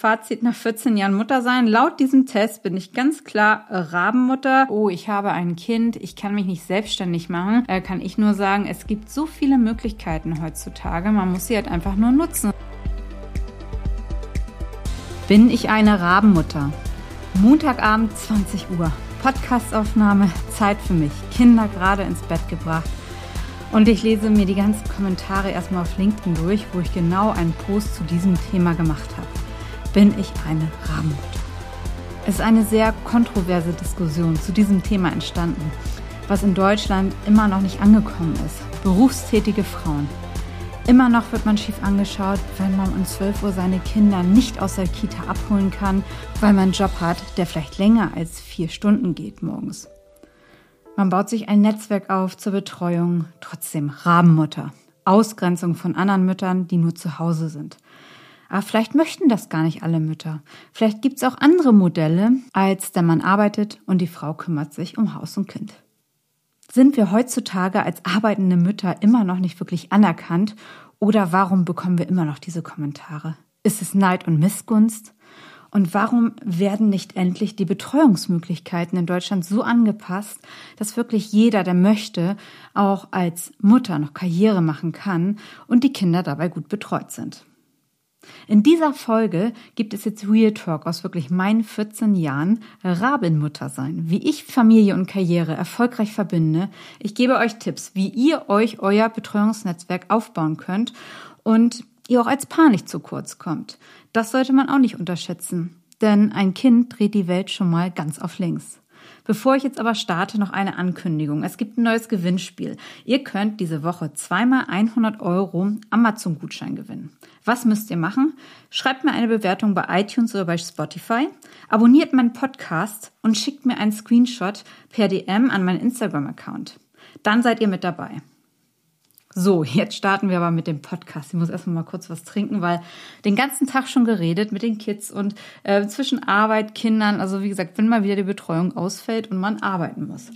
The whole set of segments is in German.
Fazit nach 14 Jahren Mutter sein. Laut diesem Test bin ich ganz klar Rabenmutter. Oh, ich habe ein Kind, ich kann mich nicht selbstständig machen. Da kann ich nur sagen, es gibt so viele Möglichkeiten heutzutage. Man muss sie halt einfach nur nutzen. Bin ich eine Rabenmutter? Montagabend 20 Uhr. Podcastaufnahme, Zeit für mich. Kinder gerade ins Bett gebracht. Und ich lese mir die ganzen Kommentare erstmal auf LinkedIn durch, wo ich genau einen Post zu diesem Thema gemacht habe bin ich eine Rabenmutter? Es ist eine sehr kontroverse Diskussion zu diesem Thema entstanden, was in Deutschland immer noch nicht angekommen ist. Berufstätige Frauen. Immer noch wird man schief angeschaut, wenn man um 12 Uhr seine Kinder nicht aus der Kita abholen kann, weil man einen Job hat, der vielleicht länger als vier Stunden geht morgens. Man baut sich ein Netzwerk auf zur Betreuung, trotzdem Rabenmutter. Ausgrenzung von anderen Müttern, die nur zu Hause sind. Aber vielleicht möchten das gar nicht alle Mütter. Vielleicht gibt es auch andere Modelle, als der Mann arbeitet und die Frau kümmert sich um Haus und Kind. Sind wir heutzutage als arbeitende Mütter immer noch nicht wirklich anerkannt oder warum bekommen wir immer noch diese Kommentare? Ist es Neid und Missgunst? Und warum werden nicht endlich die Betreuungsmöglichkeiten in Deutschland so angepasst, dass wirklich jeder, der möchte, auch als Mutter noch Karriere machen kann und die Kinder dabei gut betreut sind? In dieser Folge gibt es jetzt Real Talk aus wirklich meinen 14 Jahren Rabenmutter sein, wie ich Familie und Karriere erfolgreich verbinde. Ich gebe euch Tipps, wie ihr euch euer Betreuungsnetzwerk aufbauen könnt und ihr auch als Paar nicht zu kurz kommt. Das sollte man auch nicht unterschätzen, denn ein Kind dreht die Welt schon mal ganz auf links. Bevor ich jetzt aber starte, noch eine Ankündigung. Es gibt ein neues Gewinnspiel. Ihr könnt diese Woche zweimal 100 Euro Amazon-Gutschein gewinnen. Was müsst ihr machen? Schreibt mir eine Bewertung bei iTunes oder bei Spotify, abonniert meinen Podcast und schickt mir einen Screenshot per DM an meinen Instagram-Account. Dann seid ihr mit dabei. So, jetzt starten wir aber mit dem Podcast. Ich muss erstmal mal kurz was trinken, weil den ganzen Tag schon geredet mit den Kids und äh, zwischen Arbeit, Kindern. Also wie gesagt, wenn mal wieder die Betreuung ausfällt und man arbeiten muss.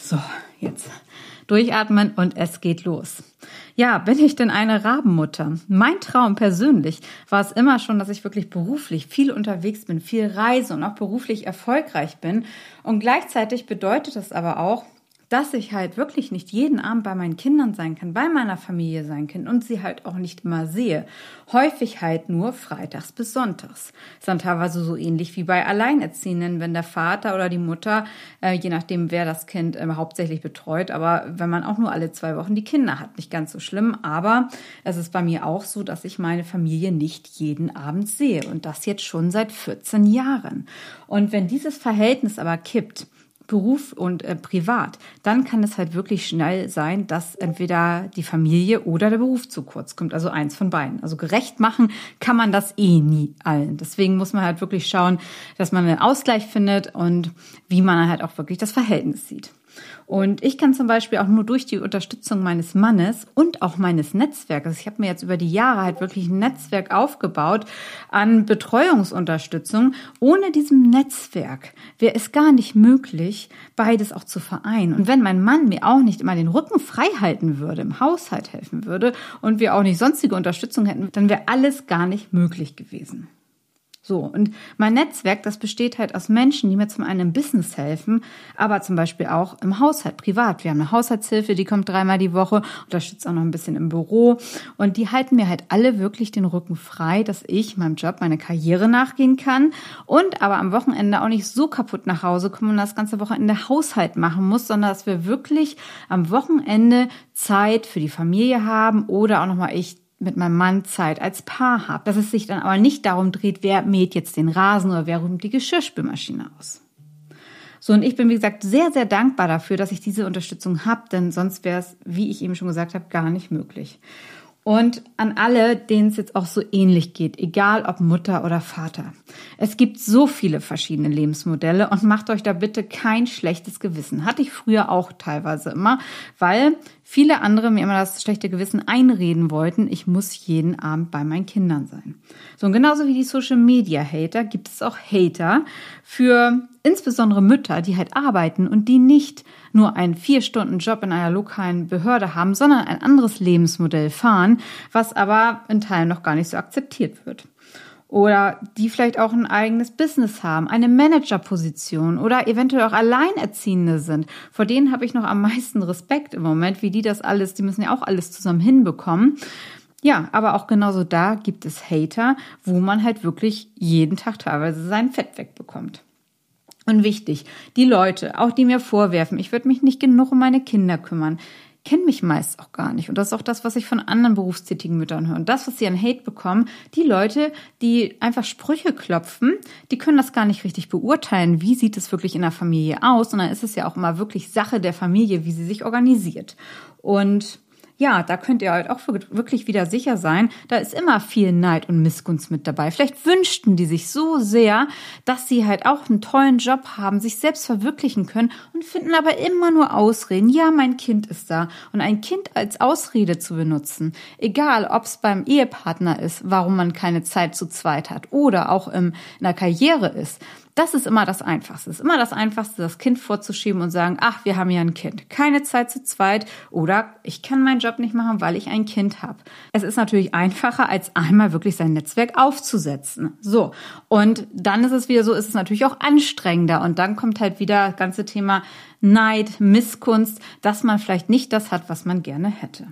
So, jetzt durchatmen und es geht los. Ja, bin ich denn eine Rabenmutter? Mein Traum persönlich war es immer schon, dass ich wirklich beruflich viel unterwegs bin, viel reise und auch beruflich erfolgreich bin. Und gleichzeitig bedeutet das aber auch, dass ich halt wirklich nicht jeden Abend bei meinen Kindern sein kann, bei meiner Familie sein kann und sie halt auch nicht immer sehe. Häufig halt nur freitags bis sonntags. Ist dann teilweise so ähnlich wie bei Alleinerziehenden, wenn der Vater oder die Mutter, äh, je nachdem wer das Kind äh, hauptsächlich betreut, aber wenn man auch nur alle zwei Wochen die Kinder hat, nicht ganz so schlimm. Aber es ist bei mir auch so, dass ich meine Familie nicht jeden Abend sehe und das jetzt schon seit 14 Jahren. Und wenn dieses Verhältnis aber kippt, Beruf und äh, privat, dann kann es halt wirklich schnell sein, dass entweder die Familie oder der Beruf zu kurz kommt. Also eins von beiden. Also gerecht machen kann man das eh nie allen. Deswegen muss man halt wirklich schauen, dass man einen Ausgleich findet und wie man halt auch wirklich das Verhältnis sieht. Und ich kann zum Beispiel auch nur durch die Unterstützung meines Mannes und auch meines Netzwerkes, ich habe mir jetzt über die Jahre halt wirklich ein Netzwerk aufgebaut an Betreuungsunterstützung. Ohne diesem Netzwerk wäre es gar nicht möglich, beides auch zu vereinen. Und wenn mein Mann mir auch nicht immer den Rücken frei halten würde, im Haushalt helfen würde und wir auch nicht sonstige Unterstützung hätten, dann wäre alles gar nicht möglich gewesen. So, und mein Netzwerk, das besteht halt aus Menschen, die mir zum einen im Business helfen, aber zum Beispiel auch im Haushalt, privat. Wir haben eine Haushaltshilfe, die kommt dreimal die Woche, unterstützt auch noch ein bisschen im Büro. Und die halten mir halt alle wirklich den Rücken frei, dass ich meinem Job, meine Karriere nachgehen kann und aber am Wochenende auch nicht so kaputt nach Hause komme und das ganze Wochenende Haushalt machen muss, sondern dass wir wirklich am Wochenende Zeit für die Familie haben oder auch nochmal ich mit meinem Mann Zeit als Paar habe. Dass es sich dann aber nicht darum dreht, wer mäht jetzt den Rasen oder wer räumt die Geschirrspülmaschine aus. So, und ich bin, wie gesagt, sehr, sehr dankbar dafür, dass ich diese Unterstützung habe, denn sonst wäre es, wie ich eben schon gesagt habe, gar nicht möglich. Und an alle, denen es jetzt auch so ähnlich geht, egal ob Mutter oder Vater. Es gibt so viele verschiedene Lebensmodelle und macht euch da bitte kein schlechtes Gewissen. Hatte ich früher auch teilweise immer, weil viele andere mir immer das schlechte Gewissen einreden wollten, ich muss jeden Abend bei meinen Kindern sein. So, und genauso wie die Social Media Hater gibt es auch Hater für insbesondere Mütter, die halt arbeiten und die nicht nur einen vier Stunden Job in einer lokalen Behörde haben, sondern ein anderes Lebensmodell fahren, was aber in Teilen noch gar nicht so akzeptiert wird. Oder die vielleicht auch ein eigenes Business haben, eine Managerposition oder eventuell auch Alleinerziehende sind. Vor denen habe ich noch am meisten Respekt im Moment, wie die das alles, die müssen ja auch alles zusammen hinbekommen. Ja, aber auch genauso da gibt es Hater, wo man halt wirklich jeden Tag teilweise sein Fett wegbekommt. Und wichtig, die Leute, auch die mir vorwerfen, ich würde mich nicht genug um meine Kinder kümmern, kennen mich meist auch gar nicht. Und das ist auch das, was ich von anderen berufstätigen Müttern höre. Und das, was sie an Hate bekommen, die Leute, die einfach Sprüche klopfen, die können das gar nicht richtig beurteilen, wie sieht es wirklich in der Familie aus. Und dann ist es ja auch immer wirklich Sache der Familie, wie sie sich organisiert. Und ja, da könnt ihr halt auch wirklich wieder sicher sein, da ist immer viel Neid und Missgunst mit dabei. Vielleicht wünschten die sich so sehr, dass sie halt auch einen tollen Job haben, sich selbst verwirklichen können und finden aber immer nur Ausreden. Ja, mein Kind ist da. Und ein Kind als Ausrede zu benutzen, egal ob es beim Ehepartner ist, warum man keine Zeit zu zweit hat oder auch in der Karriere ist, das ist immer das Einfachste. Es ist immer das Einfachste, das Kind vorzuschieben und sagen, ach, wir haben ja ein Kind. Keine Zeit zu zweit oder ich kann meinen Job nicht machen, weil ich ein Kind habe. Es ist natürlich einfacher, als einmal wirklich sein Netzwerk aufzusetzen. So. Und dann ist es wieder so, ist es natürlich auch anstrengender. Und dann kommt halt wieder das ganze Thema Neid, Misskunst, dass man vielleicht nicht das hat, was man gerne hätte.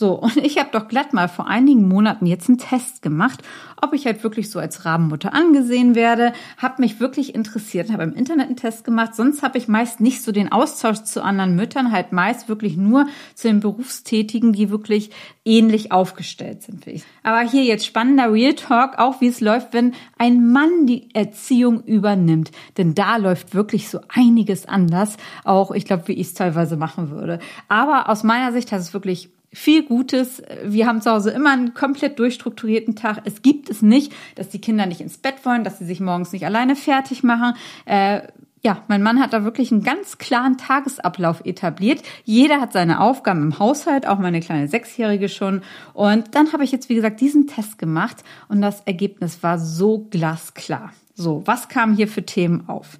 So, und ich habe doch glatt mal vor einigen Monaten jetzt einen Test gemacht, ob ich halt wirklich so als Rabenmutter angesehen werde. Habe mich wirklich interessiert, habe im Internet einen Test gemacht. Sonst habe ich meist nicht so den Austausch zu anderen Müttern, halt meist wirklich nur zu den Berufstätigen, die wirklich ähnlich aufgestellt sind. Aber hier jetzt spannender Real Talk, auch wie es läuft, wenn ein Mann die Erziehung übernimmt. Denn da läuft wirklich so einiges anders. Auch, ich glaube, wie ich es teilweise machen würde. Aber aus meiner Sicht hat es wirklich viel Gutes. Wir haben zu Hause immer einen komplett durchstrukturierten Tag. Es gibt es nicht, dass die Kinder nicht ins Bett wollen, dass sie sich morgens nicht alleine fertig machen. Äh, ja, mein Mann hat da wirklich einen ganz klaren Tagesablauf etabliert. Jeder hat seine Aufgaben im Haushalt, auch meine kleine Sechsjährige schon. Und dann habe ich jetzt, wie gesagt, diesen Test gemacht und das Ergebnis war so glasklar. So, was kam hier für Themen auf?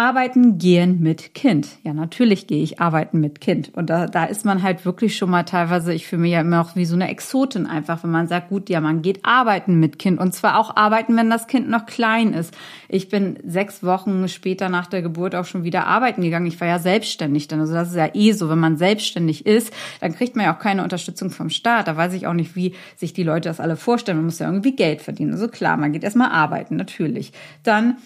Arbeiten gehen mit Kind. Ja, natürlich gehe ich arbeiten mit Kind. Und da, da ist man halt wirklich schon mal teilweise, ich fühle mich ja immer noch wie so eine Exotin einfach, wenn man sagt, gut, ja, man geht arbeiten mit Kind. Und zwar auch arbeiten, wenn das Kind noch klein ist. Ich bin sechs Wochen später nach der Geburt auch schon wieder arbeiten gegangen. Ich war ja selbstständig dann. Also das ist ja eh so, wenn man selbstständig ist, dann kriegt man ja auch keine Unterstützung vom Staat. Da weiß ich auch nicht, wie sich die Leute das alle vorstellen. Man muss ja irgendwie Geld verdienen. Also klar, man geht erstmal arbeiten, natürlich. Dann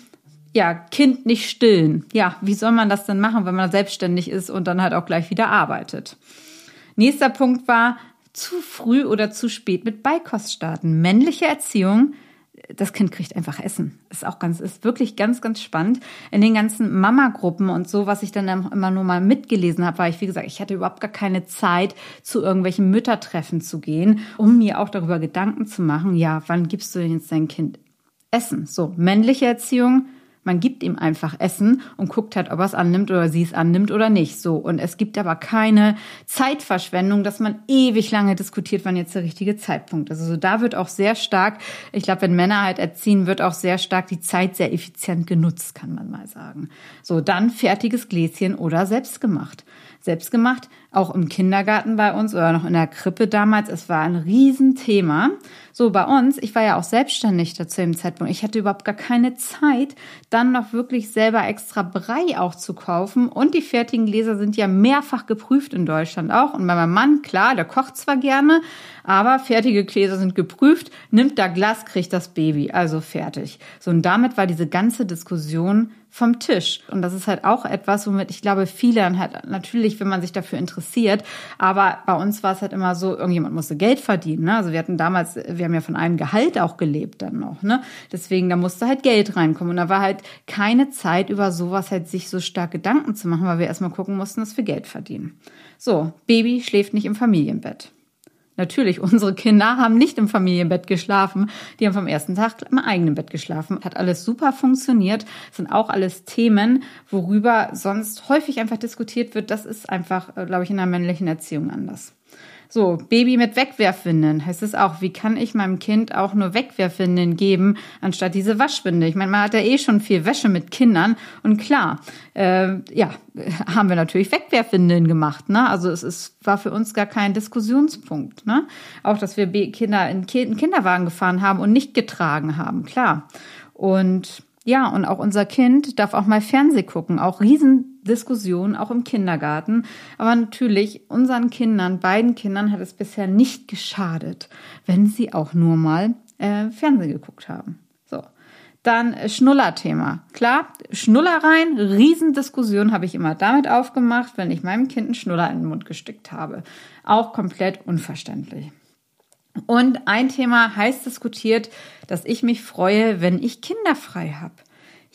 ja, Kind nicht stillen. Ja, wie soll man das denn machen, wenn man selbstständig ist und dann halt auch gleich wieder arbeitet? Nächster Punkt war zu früh oder zu spät mit Beikost starten. Männliche Erziehung, das Kind kriegt einfach Essen. Ist auch ganz, ist wirklich ganz, ganz spannend. In den ganzen Mama-Gruppen und so, was ich dann immer nur mal mitgelesen habe, war ich, wie gesagt, ich hatte überhaupt gar keine Zeit, zu irgendwelchen Müttertreffen zu gehen, um mir auch darüber Gedanken zu machen, ja, wann gibst du denn jetzt dein Kind Essen? So, männliche Erziehung, man gibt ihm einfach Essen und guckt halt, ob er es annimmt oder sie es annimmt oder nicht. So. Und es gibt aber keine Zeitverschwendung, dass man ewig lange diskutiert, wann jetzt der richtige Zeitpunkt ist. Also da wird auch sehr stark, ich glaube, wenn Männer halt erziehen, wird auch sehr stark die Zeit sehr effizient genutzt, kann man mal sagen. So, dann fertiges Gläschen oder selbstgemacht selbst gemacht, auch im Kindergarten bei uns oder noch in der Krippe damals. Es war ein Riesenthema. So bei uns, ich war ja auch selbstständig zu dem Zeitpunkt. Ich hatte überhaupt gar keine Zeit, dann noch wirklich selber extra Brei auch zu kaufen. Und die fertigen Gläser sind ja mehrfach geprüft in Deutschland auch. Und bei meinem Mann, klar, der kocht zwar gerne, aber fertige Gläser sind geprüft, nimmt da Glas, kriegt das Baby. Also fertig. So und damit war diese ganze Diskussion vom Tisch. Und das ist halt auch etwas, womit ich glaube, viele dann halt natürlich, wenn man sich dafür interessiert, aber bei uns war es halt immer so, irgendjemand musste Geld verdienen. Ne? Also wir hatten damals, wir haben ja von einem Gehalt auch gelebt dann noch. Ne? Deswegen, da musste halt Geld reinkommen. Und da war halt keine Zeit, über sowas halt sich so stark Gedanken zu machen, weil wir erstmal gucken mussten, dass wir Geld verdienen. So, Baby schläft nicht im Familienbett. Natürlich, unsere Kinder haben nicht im Familienbett geschlafen. Die haben vom ersten Tag im eigenen Bett geschlafen. Hat alles super funktioniert. Sind auch alles Themen, worüber sonst häufig einfach diskutiert wird. Das ist einfach, äh, glaube ich, in der männlichen Erziehung anders. So, Baby mit Wegwerfwindeln heißt es auch, wie kann ich meinem Kind auch nur Wegwerfwindeln geben, anstatt diese Waschwindel? Ich meine, man hat ja eh schon viel Wäsche mit Kindern und klar, äh, ja, haben wir natürlich Wegwerfwindeln gemacht. Ne? Also es ist, war für uns gar kein Diskussionspunkt. Ne? Auch, dass wir Kinder in Kinderwagen gefahren haben und nicht getragen haben, klar. Und ja, und auch unser Kind darf auch mal Fernseh gucken, auch Riesendiskussionen, auch im Kindergarten. Aber natürlich, unseren Kindern, beiden Kindern hat es bisher nicht geschadet, wenn sie auch nur mal äh, Fernsehen geguckt haben. So. Dann Schnullerthema. Klar, Schnullereien, Riesendiskussion habe ich immer damit aufgemacht, wenn ich meinem Kind einen Schnuller in den Mund gesteckt habe. Auch komplett unverständlich. Und ein Thema heiß diskutiert, dass ich mich freue, wenn ich Kinder frei habe.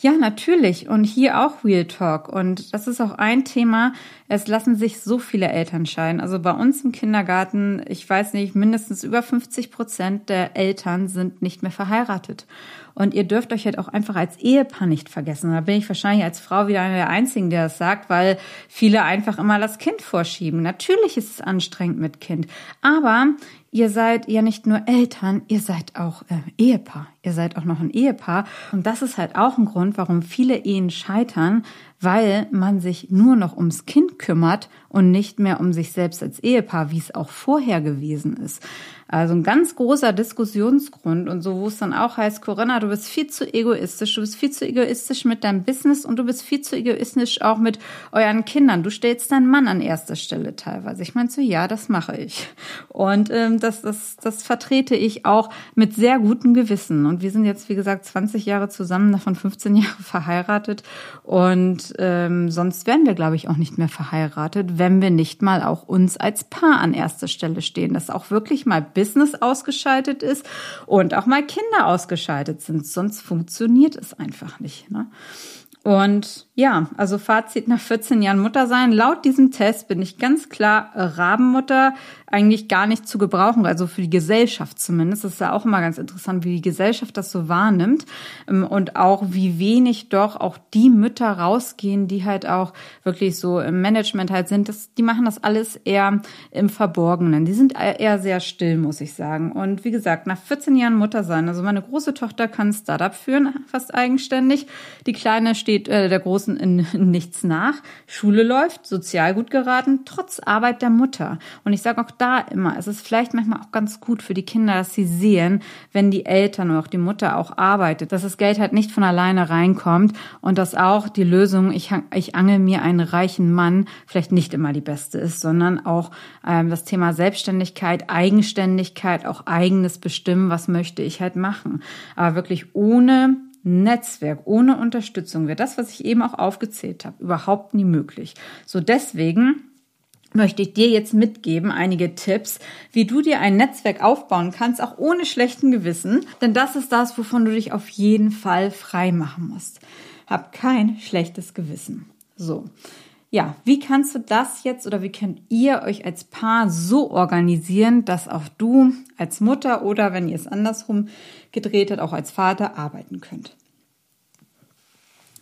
Ja, natürlich. Und hier auch Real Talk. Und das ist auch ein Thema. Es lassen sich so viele Eltern scheiden. Also bei uns im Kindergarten, ich weiß nicht, mindestens über 50 Prozent der Eltern sind nicht mehr verheiratet. Und ihr dürft euch halt auch einfach als Ehepaar nicht vergessen. Da bin ich wahrscheinlich als Frau wieder einer der Einzigen, der das sagt, weil viele einfach immer das Kind vorschieben. Natürlich ist es anstrengend mit Kind. Aber ihr seid ja nicht nur Eltern, ihr seid auch äh, Ehepaar. Ihr seid auch noch ein Ehepaar. Und das ist halt auch ein Grund, warum viele Ehen scheitern, weil man sich nur noch ums Kind kümmert und nicht mehr um sich selbst als Ehepaar, wie es auch vorher gewesen ist. Also ein ganz großer Diskussionsgrund und so, wo es dann auch heißt, Corinna, du bist viel zu egoistisch, du bist viel zu egoistisch mit deinem Business und du bist viel zu egoistisch auch mit euren Kindern. Du stellst deinen Mann an erster Stelle teilweise. Ich meine so, ja, das mache ich. Und ähm, das, das, das vertrete ich auch mit sehr gutem Gewissen. Und wir sind jetzt, wie gesagt, 20 Jahre zusammen, davon 15 Jahre verheiratet. Und ähm, sonst wären wir, glaube ich, auch nicht mehr verheiratet, wenn wir nicht mal auch uns als Paar an erster Stelle stehen. Das auch wirklich mal Business ausgeschaltet ist und auch mal Kinder ausgeschaltet sind. Sonst funktioniert es einfach nicht. Ne? Und ja, also Fazit nach 14 Jahren Mutter sein. Laut diesem Test bin ich ganz klar Rabenmutter eigentlich gar nicht zu gebrauchen, also für die Gesellschaft zumindest. Das ist ja auch immer ganz interessant, wie die Gesellschaft das so wahrnimmt ähm, und auch wie wenig doch auch die Mütter rausgehen, die halt auch wirklich so im Management halt sind. Das, die machen das alles eher im Verborgenen. Die sind eher sehr still, muss ich sagen. Und wie gesagt, nach 14 Jahren Mutter sein, also meine große Tochter kann Startup führen, fast eigenständig. Die Kleine steht äh, der Großen in, nichts nach. Schule läuft, sozial gut geraten, trotz Arbeit der Mutter. Und ich sage auch da immer, es ist vielleicht manchmal auch ganz gut für die Kinder, dass sie sehen, wenn die Eltern oder auch die Mutter auch arbeitet, dass das Geld halt nicht von alleine reinkommt und dass auch die Lösung, ich, ich angel mir einen reichen Mann, vielleicht nicht immer die beste ist, sondern auch ähm, das Thema Selbstständigkeit, Eigenständigkeit, auch eigenes Bestimmen, was möchte ich halt machen. Aber wirklich ohne Netzwerk ohne Unterstützung wäre das, was ich eben auch aufgezählt habe, überhaupt nie möglich. So deswegen möchte ich dir jetzt mitgeben einige Tipps, wie du dir ein Netzwerk aufbauen kannst, auch ohne schlechten Gewissen. Denn das ist das, wovon du dich auf jeden Fall frei machen musst. Hab kein schlechtes Gewissen. So. Ja, wie kannst du das jetzt oder wie könnt ihr euch als Paar so organisieren, dass auch du als Mutter oder wenn ihr es andersrum gedreht habt, auch als Vater arbeiten könnt?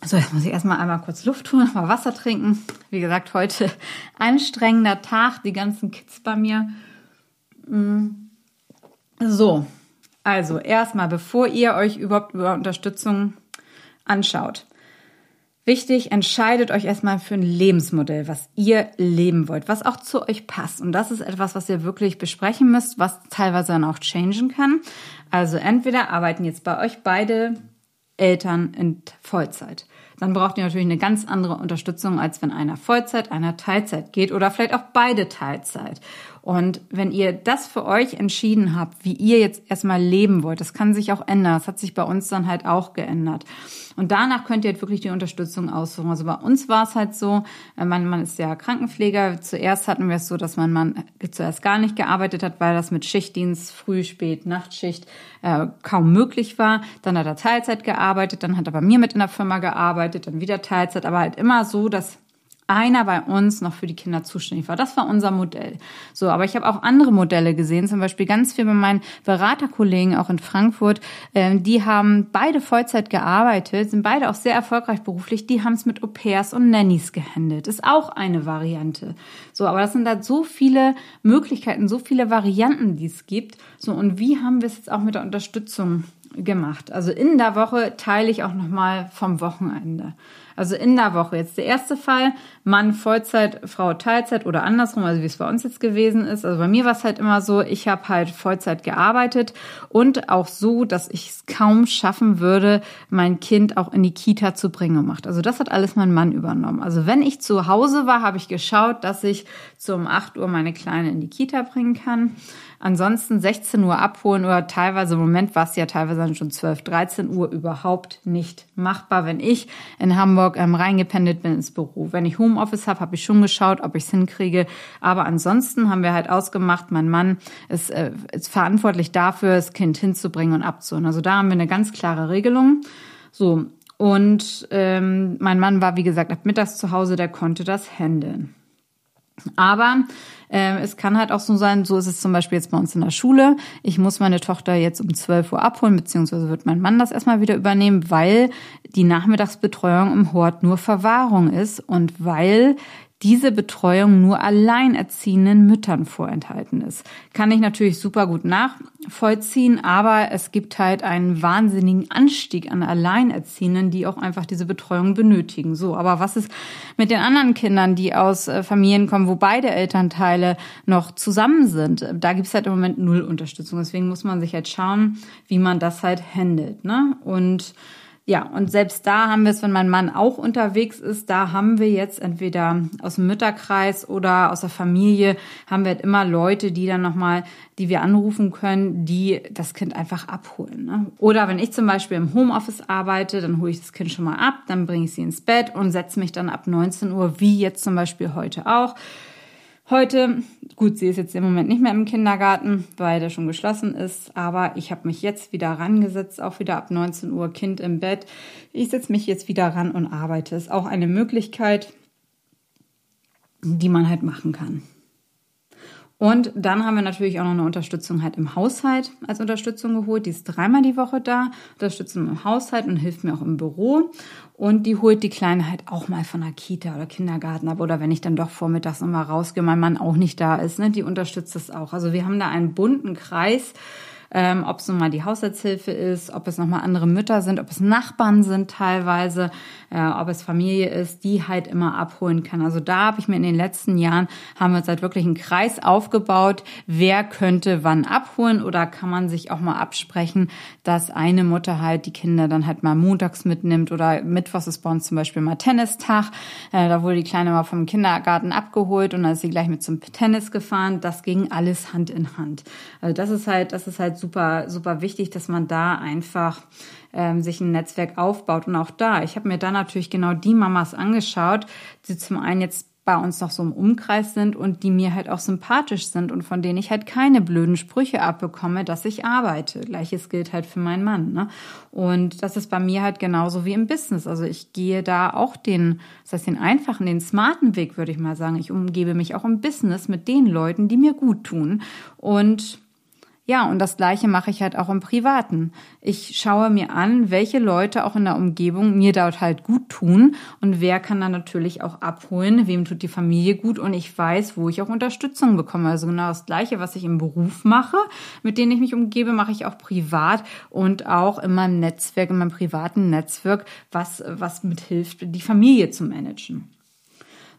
So, jetzt muss ich erstmal einmal kurz Luft tun, nochmal Wasser trinken. Wie gesagt, heute anstrengender Tag, die ganzen Kids bei mir. Mm. So, also erstmal, bevor ihr euch überhaupt über Unterstützung anschaut, Wichtig, entscheidet euch erstmal für ein Lebensmodell, was ihr leben wollt, was auch zu euch passt. Und das ist etwas, was ihr wirklich besprechen müsst, was teilweise dann auch changen kann. Also entweder arbeiten jetzt bei euch beide Eltern in Vollzeit. Dann braucht ihr natürlich eine ganz andere Unterstützung, als wenn einer Vollzeit, einer Teilzeit geht oder vielleicht auch beide Teilzeit. Und wenn ihr das für euch entschieden habt, wie ihr jetzt erstmal leben wollt, das kann sich auch ändern. Das hat sich bei uns dann halt auch geändert. Und danach könnt ihr halt wirklich die Unterstützung aussuchen. Also bei uns war es halt so, äh, mein Mann ist ja Krankenpfleger. Zuerst hatten wir es so, dass mein Mann zuerst gar nicht gearbeitet hat, weil das mit Schichtdienst, Früh, Spät, Nachtschicht äh, kaum möglich war. Dann hat er Teilzeit gearbeitet, dann hat er bei mir mit in der Firma gearbeitet, dann wieder Teilzeit, aber halt immer so, dass einer bei uns noch für die Kinder zuständig war. Das war unser Modell. So, aber ich habe auch andere Modelle gesehen, zum Beispiel ganz viel bei meinen Beraterkollegen auch in Frankfurt. Ähm, die haben beide Vollzeit gearbeitet, sind beide auch sehr erfolgreich beruflich. Die haben es mit Au-pairs und Nannies gehandelt. Ist auch eine Variante. So, aber das sind da so viele Möglichkeiten, so viele Varianten, die es gibt. So, und wie haben wir es jetzt auch mit der Unterstützung gemacht? Also in der Woche teile ich auch nochmal vom Wochenende. Also in der Woche jetzt der erste Fall, Mann Vollzeit, Frau Teilzeit oder andersrum, also wie es bei uns jetzt gewesen ist. Also bei mir war es halt immer so, ich habe halt Vollzeit gearbeitet und auch so, dass ich es kaum schaffen würde, mein Kind auch in die Kita zu bringen gemacht. Also das hat alles mein Mann übernommen. Also wenn ich zu Hause war, habe ich geschaut, dass ich so um 8 Uhr meine Kleine in die Kita bringen kann. Ansonsten 16 Uhr abholen oder teilweise, im Moment war es ja teilweise schon 12, 13 Uhr überhaupt nicht machbar, wenn ich in Hamburg ähm, reingependelt bin ins Büro. Wenn ich Homeoffice habe, habe ich schon geschaut, ob ich es hinkriege. Aber ansonsten haben wir halt ausgemacht, mein Mann ist, äh, ist verantwortlich dafür, das Kind hinzubringen und abzuholen. Also da haben wir eine ganz klare Regelung. So, und ähm, mein Mann war, wie gesagt, ab mittags zu Hause, der konnte das handeln. Aber äh, es kann halt auch so sein, so ist es zum Beispiel jetzt bei uns in der Schule. Ich muss meine Tochter jetzt um 12 Uhr abholen, beziehungsweise wird mein Mann das erstmal wieder übernehmen, weil die Nachmittagsbetreuung im Hort nur Verwahrung ist und weil diese Betreuung nur alleinerziehenden Müttern vorenthalten ist. Kann ich natürlich super gut nachvollziehen, aber es gibt halt einen wahnsinnigen Anstieg an Alleinerziehenden, die auch einfach diese Betreuung benötigen. So, aber was ist mit den anderen Kindern, die aus äh, Familien kommen, wo beide Elternteile noch zusammen sind? Da gibt es halt im Moment null Unterstützung. Deswegen muss man sich halt schauen, wie man das halt handelt. Ne? Und ja, und selbst da haben wir es, wenn mein Mann auch unterwegs ist, da haben wir jetzt entweder aus dem Mütterkreis oder aus der Familie haben wir halt immer Leute, die dann nochmal, die wir anrufen können, die das Kind einfach abholen. Ne? Oder wenn ich zum Beispiel im Homeoffice arbeite, dann hole ich das Kind schon mal ab, dann bringe ich sie ins Bett und setze mich dann ab 19 Uhr, wie jetzt zum Beispiel heute auch, Heute, gut, sie ist jetzt im Moment nicht mehr im Kindergarten, weil der schon geschlossen ist, aber ich habe mich jetzt wieder rangesetzt, auch wieder ab 19 Uhr Kind im Bett. Ich setze mich jetzt wieder ran und arbeite. Ist auch eine Möglichkeit, die man halt machen kann. Und dann haben wir natürlich auch noch eine Unterstützung halt im Haushalt als Unterstützung geholt. Die ist dreimal die Woche da, Unterstützung im Haushalt und hilft mir auch im Büro. Und die holt die Kleine halt auch mal von der Kita oder Kindergarten ab. Oder wenn ich dann doch vormittags nochmal rausgehe, mein Mann auch nicht da ist, ne, die unterstützt das auch. Also wir haben da einen bunten Kreis ähm, ob es nun mal die Haushaltshilfe ist, ob es nochmal andere Mütter sind, ob es Nachbarn sind teilweise, äh, ob es Familie ist, die halt immer abholen kann. Also da habe ich mir in den letzten Jahren, haben wir uns halt wirklich einen Kreis aufgebaut, wer könnte wann abholen oder kann man sich auch mal absprechen, dass eine Mutter halt die Kinder dann halt mal montags mitnimmt oder mittwochs ist bei uns zum Beispiel mal Tennistag. Äh, da wurde die Kleine mal vom Kindergarten abgeholt und dann ist sie gleich mit zum Tennis gefahren. Das ging alles Hand in Hand. Also das ist halt, das ist halt super, super wichtig, dass man da einfach ähm, sich ein Netzwerk aufbaut. Und auch da, ich habe mir da natürlich genau die Mamas angeschaut, die zum einen jetzt bei uns noch so im Umkreis sind und die mir halt auch sympathisch sind und von denen ich halt keine blöden Sprüche abbekomme, dass ich arbeite. Gleiches gilt halt für meinen Mann. Ne? Und das ist bei mir halt genauso wie im Business. Also ich gehe da auch den, das heißt den einfachen, den smarten Weg, würde ich mal sagen. Ich umgebe mich auch im Business mit den Leuten, die mir gut tun. Und ja, und das Gleiche mache ich halt auch im Privaten. Ich schaue mir an, welche Leute auch in der Umgebung mir dort halt gut tun und wer kann dann natürlich auch abholen, wem tut die Familie gut und ich weiß, wo ich auch Unterstützung bekomme. Also genau das Gleiche, was ich im Beruf mache, mit denen ich mich umgebe, mache ich auch privat und auch in meinem Netzwerk, in meinem privaten Netzwerk, was, was mithilft, die Familie zu managen.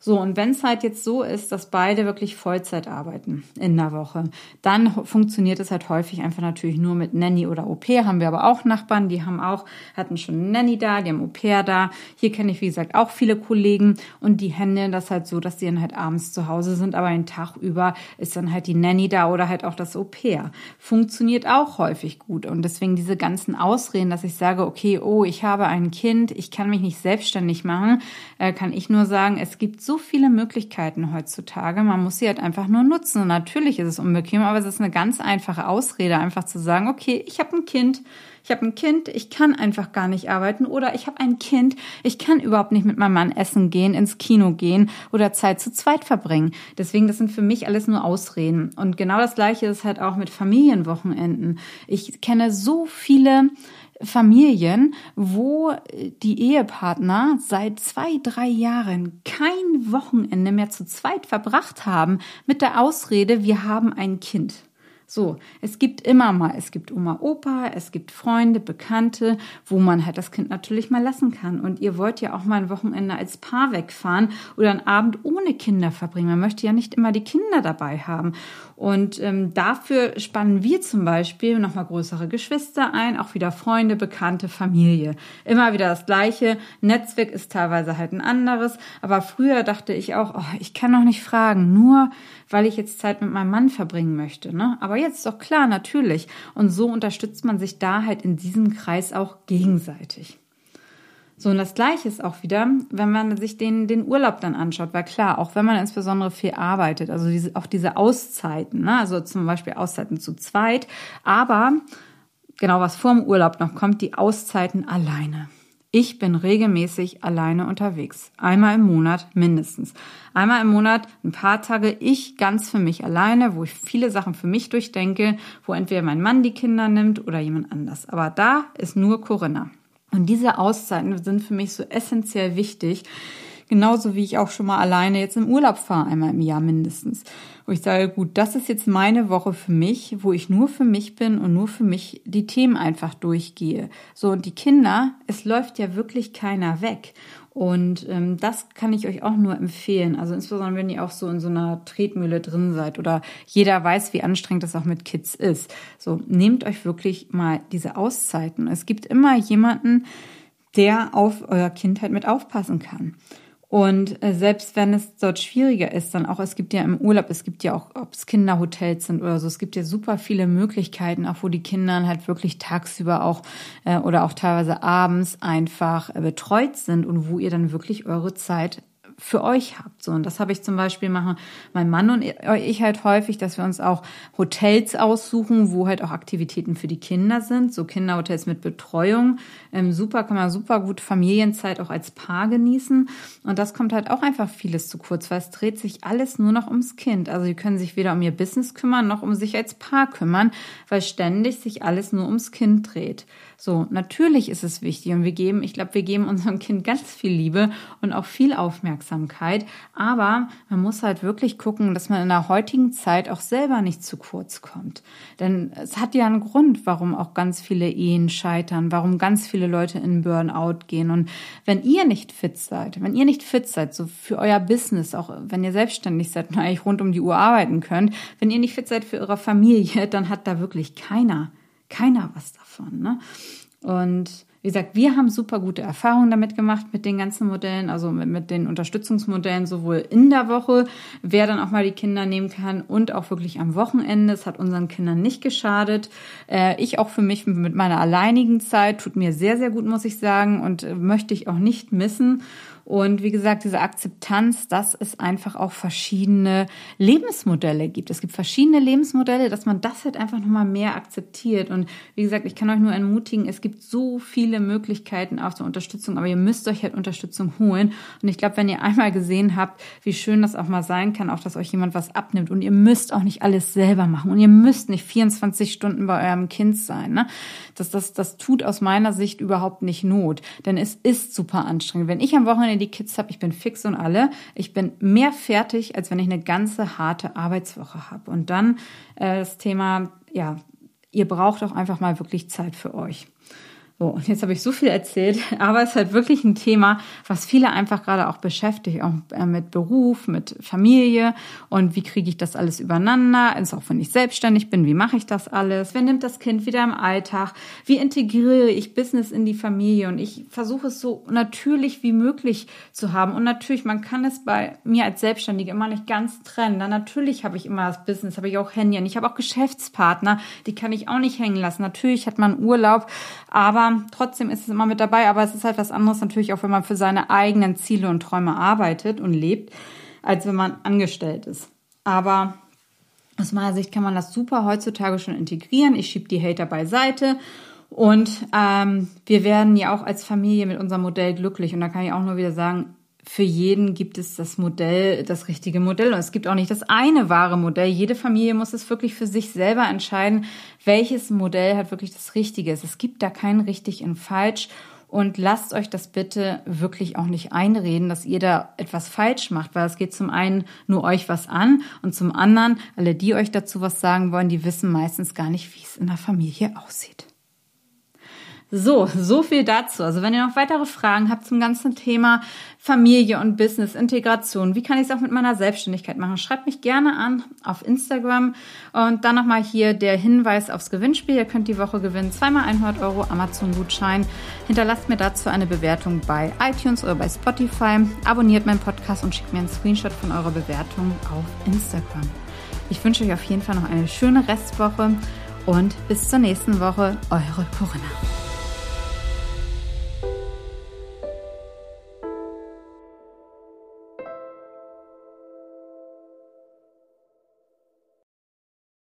So, und wenn es halt jetzt so ist, dass beide wirklich Vollzeit arbeiten in der Woche, dann funktioniert es halt häufig einfach natürlich nur mit Nanny oder Au pair. Haben wir aber auch Nachbarn, die haben auch, hatten schon Nanny da, die haben Au pair da. Hier kenne ich, wie gesagt, auch viele Kollegen und die handeln das halt so, dass die dann halt abends zu Hause sind, aber den Tag über ist dann halt die Nanny da oder halt auch das Au pair. Funktioniert auch häufig gut und deswegen diese ganzen Ausreden, dass ich sage, okay, oh, ich habe ein Kind, ich kann mich nicht selbstständig machen, äh, kann ich nur sagen, es gibt so so viele Möglichkeiten heutzutage. Man muss sie halt einfach nur nutzen. Und natürlich ist es unbequem, aber es ist eine ganz einfache Ausrede, einfach zu sagen, okay, ich habe ein Kind, ich habe ein Kind, ich kann einfach gar nicht arbeiten oder ich habe ein Kind, ich kann überhaupt nicht mit meinem Mann essen gehen, ins Kino gehen oder Zeit zu zweit verbringen. Deswegen, das sind für mich alles nur Ausreden. Und genau das Gleiche ist halt auch mit Familienwochenenden. Ich kenne so viele Familien, wo die Ehepartner seit zwei, drei Jahren kein Wochenende mehr zu zweit verbracht haben mit der Ausrede, wir haben ein Kind. So, es gibt immer mal, es gibt Oma, Opa, es gibt Freunde, Bekannte, wo man halt das Kind natürlich mal lassen kann. Und ihr wollt ja auch mal ein Wochenende als Paar wegfahren oder einen Abend ohne Kinder verbringen. Man möchte ja nicht immer die Kinder dabei haben. Und ähm, dafür spannen wir zum Beispiel nochmal größere Geschwister ein, auch wieder Freunde, Bekannte, Familie. Immer wieder das Gleiche. Netzwerk ist teilweise halt ein anderes. Aber früher dachte ich auch, oh, ich kann noch nicht fragen, nur weil ich jetzt Zeit mit meinem Mann verbringen möchte. Ne? Aber jetzt ist doch klar, natürlich. Und so unterstützt man sich da halt in diesem Kreis auch gegenseitig. So, und das Gleiche ist auch wieder, wenn man sich den, den Urlaub dann anschaut, weil klar, auch wenn man insbesondere viel arbeitet, also diese, auch diese Auszeiten, ne? also zum Beispiel Auszeiten zu zweit, aber genau was vor dem Urlaub noch kommt, die Auszeiten alleine. Ich bin regelmäßig alleine unterwegs. Einmal im Monat mindestens. Einmal im Monat ein paar Tage ich ganz für mich alleine, wo ich viele Sachen für mich durchdenke, wo entweder mein Mann die Kinder nimmt oder jemand anders. Aber da ist nur Corinna. Und diese Auszeiten sind für mich so essentiell wichtig. Genauso wie ich auch schon mal alleine jetzt im Urlaub fahre, einmal im Jahr mindestens. Wo ich sage, gut, das ist jetzt meine Woche für mich, wo ich nur für mich bin und nur für mich die Themen einfach durchgehe. So, und die Kinder, es läuft ja wirklich keiner weg. Und ähm, das kann ich euch auch nur empfehlen. Also insbesondere, wenn ihr auch so in so einer Tretmühle drin seid oder jeder weiß, wie anstrengend das auch mit Kids ist. So, nehmt euch wirklich mal diese Auszeiten. Es gibt immer jemanden, der auf euer Kindheit mit aufpassen kann. Und äh, selbst wenn es dort schwieriger ist, dann auch, es gibt ja im Urlaub, es gibt ja auch, ob es Kinderhotels sind oder so, es gibt ja super viele Möglichkeiten, auch wo die Kinder halt wirklich tagsüber auch äh, oder auch teilweise abends einfach äh, betreut sind und wo ihr dann wirklich eure Zeit für euch habt. So, und das habe ich zum Beispiel machen mein Mann und ich halt häufig, dass wir uns auch Hotels aussuchen, wo halt auch Aktivitäten für die Kinder sind, so Kinderhotels mit Betreuung. Ähm, super, kann man super gut Familienzeit auch als Paar genießen. Und das kommt halt auch einfach vieles zu kurz, weil es dreht sich alles nur noch ums Kind. Also sie können sich weder um ihr Business kümmern, noch um sich als Paar kümmern, weil ständig sich alles nur ums Kind dreht. So, natürlich ist es wichtig und wir geben, ich glaube, wir geben unserem Kind ganz viel Liebe und auch viel Aufmerksamkeit. Aber man muss halt wirklich gucken, dass man in der heutigen Zeit auch selber nicht zu kurz kommt. Denn es hat ja einen Grund, warum auch ganz viele Ehen scheitern, warum ganz viele Leute in Burnout gehen. Und wenn ihr nicht fit seid, wenn ihr nicht fit seid, so für euer Business, auch wenn ihr selbstständig seid und eigentlich rund um die Uhr arbeiten könnt, wenn ihr nicht fit seid für eure Familie, dann hat da wirklich keiner keiner was davon. Ne? Und wie gesagt, wir haben super gute Erfahrungen damit gemacht mit den ganzen Modellen, also mit, mit, den Unterstützungsmodellen sowohl in der Woche, wer dann auch mal die Kinder nehmen kann und auch wirklich am Wochenende. Es hat unseren Kindern nicht geschadet. Äh, ich auch für mich mit meiner alleinigen Zeit tut mir sehr, sehr gut, muss ich sagen, und äh, möchte ich auch nicht missen. Und wie gesagt, diese Akzeptanz, dass es einfach auch verschiedene Lebensmodelle gibt. Es gibt verschiedene Lebensmodelle, dass man das halt einfach nochmal mehr akzeptiert. Und wie gesagt, ich kann euch nur ermutigen, es gibt so viele Möglichkeiten auch zur Unterstützung, aber ihr müsst euch halt Unterstützung holen. Und ich glaube, wenn ihr einmal gesehen habt, wie schön das auch mal sein kann, auch dass euch jemand was abnimmt und ihr müsst auch nicht alles selber machen und ihr müsst nicht 24 Stunden bei eurem Kind sein. Ne? Das, das, das tut aus meiner Sicht überhaupt nicht Not, denn es ist super anstrengend. Wenn ich am Wochenende die Kids habe, ich bin fix und alle. Ich bin mehr fertig, als wenn ich eine ganze harte Arbeitswoche habe. Und dann äh, das Thema, ja, ihr braucht auch einfach mal wirklich Zeit für euch. So, und jetzt habe ich so viel erzählt, aber es ist halt wirklich ein Thema, was viele einfach gerade auch beschäftigt, auch äh, mit Beruf, mit Familie und wie kriege ich das alles übereinander, ist auch wenn ich selbstständig bin, wie mache ich das alles, wer nimmt das Kind wieder im Alltag, wie integriere ich Business in die Familie? Und ich versuche es so natürlich wie möglich zu haben. Und natürlich, man kann es bei mir als Selbstständige immer nicht ganz trennen, dann natürlich habe ich immer das Business, habe ich auch Händchen, ich habe auch Geschäftspartner, die kann ich auch nicht hängen lassen, natürlich hat man Urlaub, aber trotzdem ist es immer mit dabei, aber es ist halt was anderes natürlich auch, wenn man für seine eigenen Ziele und Träume arbeitet und lebt, als wenn man angestellt ist. Aber aus meiner Sicht kann man das super heutzutage schon integrieren. Ich schiebe die Hater beiseite Und ähm, wir werden ja auch als Familie mit unserem Modell glücklich. Und da kann ich auch nur wieder sagen, für jeden gibt es das Modell, das richtige Modell. Und es gibt auch nicht das eine wahre Modell. Jede Familie muss es wirklich für sich selber entscheiden, welches Modell hat wirklich das Richtige ist. Es gibt da kein richtig und falsch. Und lasst euch das bitte wirklich auch nicht einreden, dass ihr da etwas falsch macht, weil es geht zum einen nur euch was an und zum anderen, alle, die euch dazu was sagen wollen, die wissen meistens gar nicht, wie es in der Familie aussieht. So, so viel dazu. Also wenn ihr noch weitere Fragen habt zum ganzen Thema Familie und Business, Integration, wie kann ich es auch mit meiner Selbstständigkeit machen, schreibt mich gerne an auf Instagram. Und dann nochmal hier der Hinweis aufs Gewinnspiel. Ihr könnt die Woche gewinnen, zweimal 100 Euro Amazon-Gutschein. Hinterlasst mir dazu eine Bewertung bei iTunes oder bei Spotify. Abonniert meinen Podcast und schickt mir einen Screenshot von eurer Bewertung auf Instagram. Ich wünsche euch auf jeden Fall noch eine schöne Restwoche und bis zur nächsten Woche, eure Corinna.